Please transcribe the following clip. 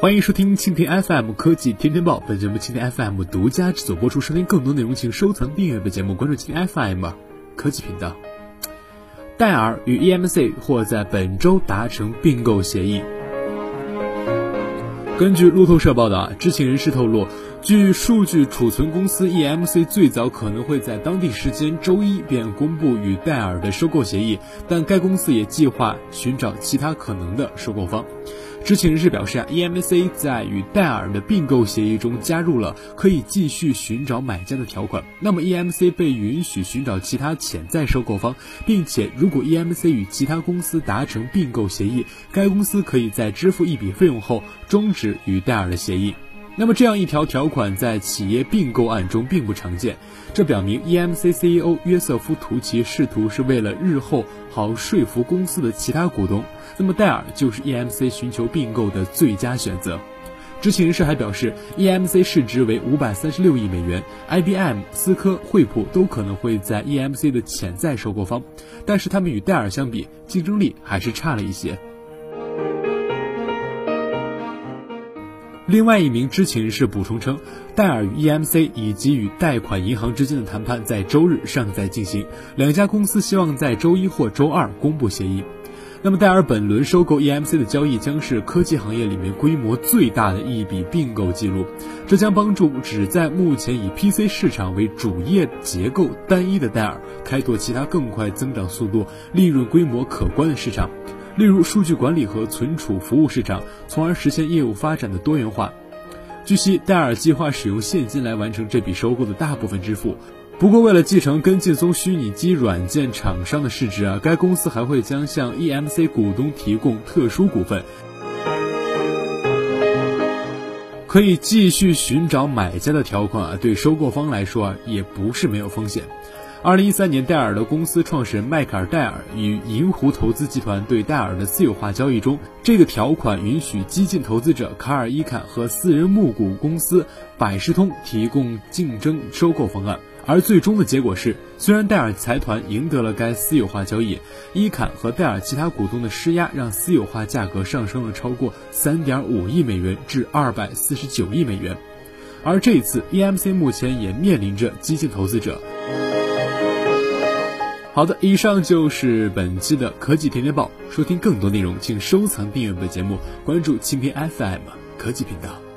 欢迎收听蜻蜓 FM 科技天天报，本节目蜻蜓 FM 独家制作播出。收听更多内容，请收藏订阅本节目，关注蜻蜓 FM 科技频道。戴尔与 EMC 或在本周达成并购协议。根据路透社报道，知情人士透露，据数据储存公司 EMC 最早可能会在当地时间周一便公布与戴尔的收购协议，但该公司也计划寻找其他可能的收购方。知情人士表示啊，EMC 在与戴尔的并购协议中加入了可以继续寻找买家的条款。那么，EMC 被允许寻找其他潜在收购方，并且如果 EMC 与其他公司达成并购协议，该公司可以在支付一笔费用后终止与戴尔的协议。那么这样一条条款在企业并购案中并不常见，这表明 EMC CEO 约瑟夫·图奇试图是为了日后好说服公司的其他股东。那么戴尔就是 EMC 寻求并购的最佳选择。知情人士还表示，EMC 市值为五百三十六亿美元，IBM、思科、惠普都可能会在 EMC 的潜在收购方，但是他们与戴尔相比，竞争力还是差了一些。另外一名知情人士补充称，戴尔与 EMC 以及与贷款银行之间的谈判在周日尚在进行，两家公司希望在周一或周二公布协议。那么，戴尔本轮收购 EMC 的交易将是科技行业里面规模最大的一笔并购记录，这将帮助只在目前以 PC 市场为主业结构单一的戴尔开拓其他更快增长速度、利润规模可观的市场。例如数据管理和存储服务市场，从而实现业务发展的多元化。据悉，戴尔计划使用现金来完成这笔收购的大部分支付。不过，为了继承跟劲松虚拟机软件厂商的市值啊，该公司还会将向 EMC 股东提供特殊股份，可以继续寻找买家的条款啊，对收购方来说啊，也不是没有风险。二零一三年，戴尔的公司创始人迈克尔·戴尔与银湖投资集团对戴尔的私有化交易中，这个条款允许激进投资者卡尔·伊坎和私人募股公司百事通提供竞争收购方案。而最终的结果是，虽然戴尔财团赢得了该私有化交易，伊坎和戴尔其他股东的施压让私有化价格上升了超过三点五亿美元至二百四十九亿美元。而这一次，EMC 目前也面临着激进投资者。好的，以上就是本期的科技天天报。收听更多内容，请收藏订阅本节目，关注蜻蜓 FM 科技频道。